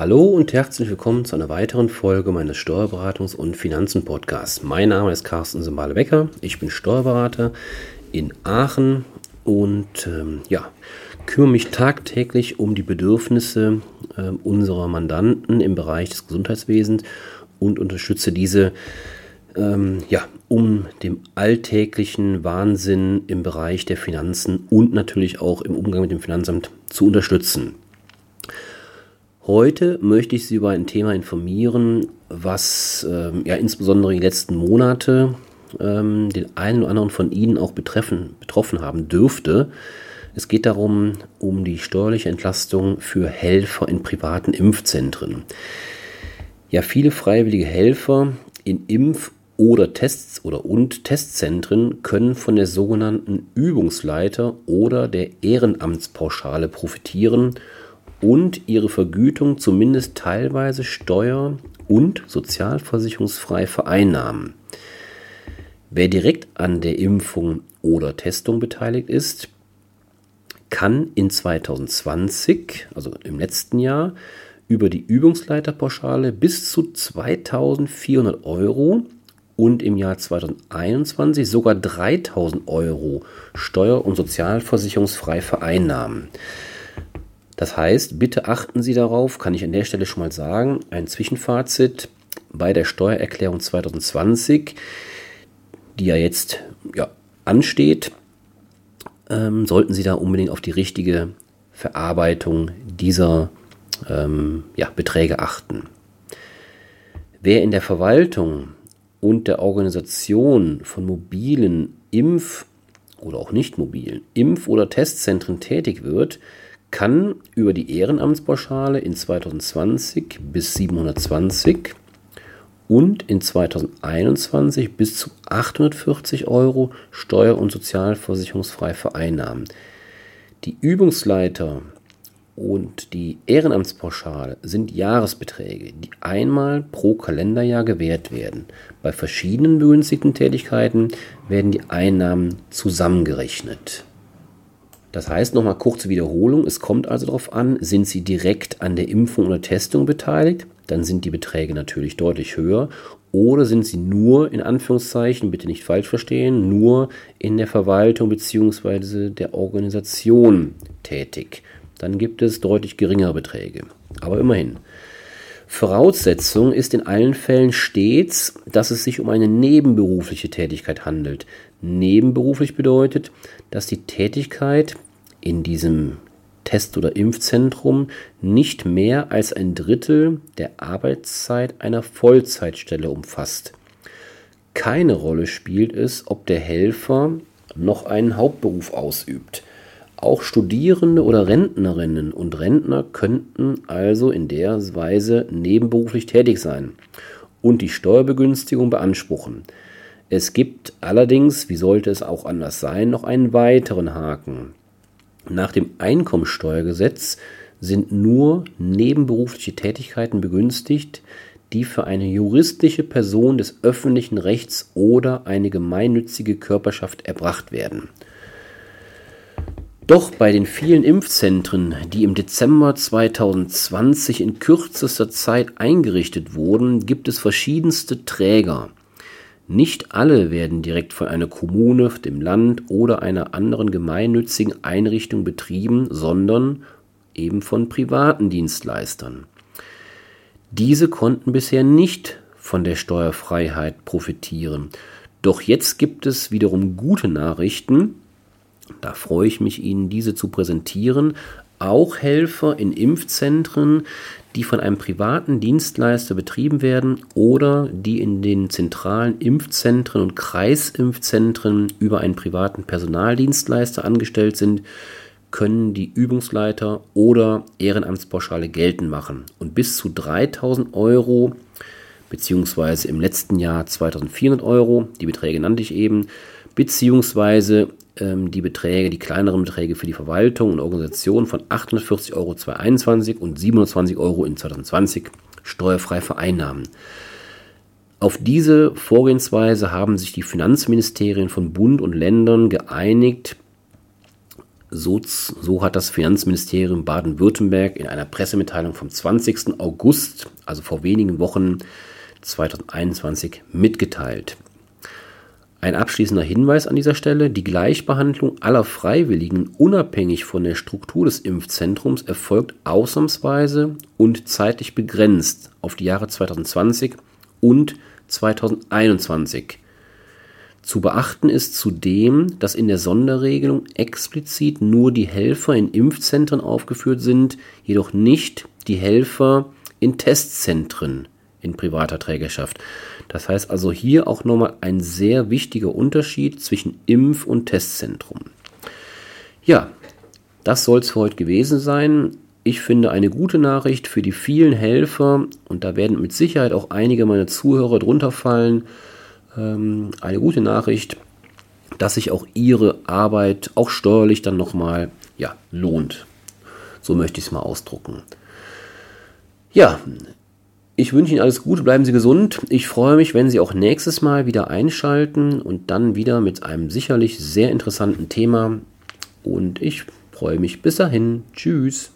Hallo und herzlich willkommen zu einer weiteren Folge meines Steuerberatungs- und Finanzen-Podcasts. Mein Name ist Carsten Simbale-Becker. Ich bin Steuerberater in Aachen und ähm, ja, kümmere mich tagtäglich um die Bedürfnisse äh, unserer Mandanten im Bereich des Gesundheitswesens und unterstütze diese ähm, ja, um dem alltäglichen Wahnsinn im Bereich der Finanzen und natürlich auch im Umgang mit dem Finanzamt zu unterstützen. Heute möchte ich Sie über ein Thema informieren, was ähm, ja insbesondere die letzten Monate ähm, den einen oder anderen von Ihnen auch betreffen, betroffen haben dürfte. Es geht darum, um die steuerliche Entlastung für Helfer in privaten Impfzentren. Ja, viele freiwillige Helfer in Impf- oder Tests oder und Testzentren können von der sogenannten Übungsleiter oder der Ehrenamtspauschale profitieren und ihre Vergütung zumindest teilweise steuer- und sozialversicherungsfrei vereinnahmen. Wer direkt an der Impfung oder Testung beteiligt ist, kann in 2020, also im letzten Jahr, über die Übungsleiterpauschale bis zu 2400 Euro und im Jahr 2021 sogar 3000 Euro steuer- und sozialversicherungsfrei vereinnahmen. Das heißt, bitte achten Sie darauf, kann ich an der Stelle schon mal sagen, ein Zwischenfazit bei der Steuererklärung 2020, die ja jetzt ja, ansteht, ähm, sollten Sie da unbedingt auf die richtige Verarbeitung dieser ähm, ja, Beträge achten. Wer in der Verwaltung und der Organisation von mobilen Impf- oder auch nicht mobilen Impf- oder Testzentren tätig wird, kann über die Ehrenamtspauschale in 2020 bis 720 und in 2021 bis zu 840 Euro steuer- und sozialversicherungsfrei vereinnahmen. Die Übungsleiter und die Ehrenamtspauschale sind Jahresbeträge, die einmal pro Kalenderjahr gewährt werden. Bei verschiedenen begünstigten Tätigkeiten werden die Einnahmen zusammengerechnet. Das heißt, nochmal kurze Wiederholung, es kommt also darauf an, sind Sie direkt an der Impfung oder Testung beteiligt, dann sind die Beträge natürlich deutlich höher. Oder sind Sie nur, in Anführungszeichen, bitte nicht falsch verstehen, nur in der Verwaltung bzw. der Organisation tätig. Dann gibt es deutlich geringere Beträge. Aber immerhin. Voraussetzung ist in allen Fällen stets, dass es sich um eine nebenberufliche Tätigkeit handelt. Nebenberuflich bedeutet, dass die Tätigkeit in diesem Test- oder Impfzentrum nicht mehr als ein Drittel der Arbeitszeit einer Vollzeitstelle umfasst. Keine Rolle spielt es, ob der Helfer noch einen Hauptberuf ausübt. Auch Studierende oder Rentnerinnen und Rentner könnten also in der Weise nebenberuflich tätig sein und die Steuerbegünstigung beanspruchen. Es gibt allerdings, wie sollte es auch anders sein, noch einen weiteren Haken. Nach dem Einkommensteuergesetz sind nur nebenberufliche Tätigkeiten begünstigt, die für eine juristische Person des öffentlichen Rechts oder eine gemeinnützige Körperschaft erbracht werden. Doch bei den vielen Impfzentren, die im Dezember 2020 in kürzester Zeit eingerichtet wurden, gibt es verschiedenste Träger. Nicht alle werden direkt von einer Kommune, dem Land oder einer anderen gemeinnützigen Einrichtung betrieben, sondern eben von privaten Dienstleistern. Diese konnten bisher nicht von der Steuerfreiheit profitieren. Doch jetzt gibt es wiederum gute Nachrichten, da freue ich mich, Ihnen diese zu präsentieren. Auch Helfer in Impfzentren, die von einem privaten Dienstleister betrieben werden oder die in den zentralen Impfzentren und Kreisimpfzentren über einen privaten Personaldienstleister angestellt sind, können die Übungsleiter oder Ehrenamtspauschale geltend machen und bis zu 3000 Euro beziehungsweise im letzten Jahr 2400 Euro, die Beträge nannte ich eben, beziehungsweise ähm, die Beträge, die kleineren Beträge für die Verwaltung und Organisation von 840 Euro 2021 und 720 Euro in 2020 steuerfrei vereinnahmen. Auf diese Vorgehensweise haben sich die Finanzministerien von Bund und Ländern geeinigt So, so hat das Finanzministerium Baden-Württemberg in einer Pressemitteilung vom 20. August, also vor wenigen Wochen 2021, mitgeteilt. Ein abschließender Hinweis an dieser Stelle, die Gleichbehandlung aller Freiwilligen unabhängig von der Struktur des Impfzentrums erfolgt ausnahmsweise und zeitlich begrenzt auf die Jahre 2020 und 2021. Zu beachten ist zudem, dass in der Sonderregelung explizit nur die Helfer in Impfzentren aufgeführt sind, jedoch nicht die Helfer in Testzentren in privater Trägerschaft. Das heißt also hier auch nochmal ein sehr wichtiger Unterschied zwischen Impf- und Testzentrum. Ja, das soll es für heute gewesen sein. Ich finde eine gute Nachricht für die vielen Helfer und da werden mit Sicherheit auch einige meiner Zuhörer drunter fallen ähm, eine gute Nachricht, dass sich auch Ihre Arbeit auch steuerlich dann nochmal ja, lohnt. So möchte ich es mal ausdrucken. Ja, ich wünsche Ihnen alles Gute, bleiben Sie gesund. Ich freue mich, wenn Sie auch nächstes Mal wieder einschalten und dann wieder mit einem sicherlich sehr interessanten Thema. Und ich freue mich bis dahin. Tschüss.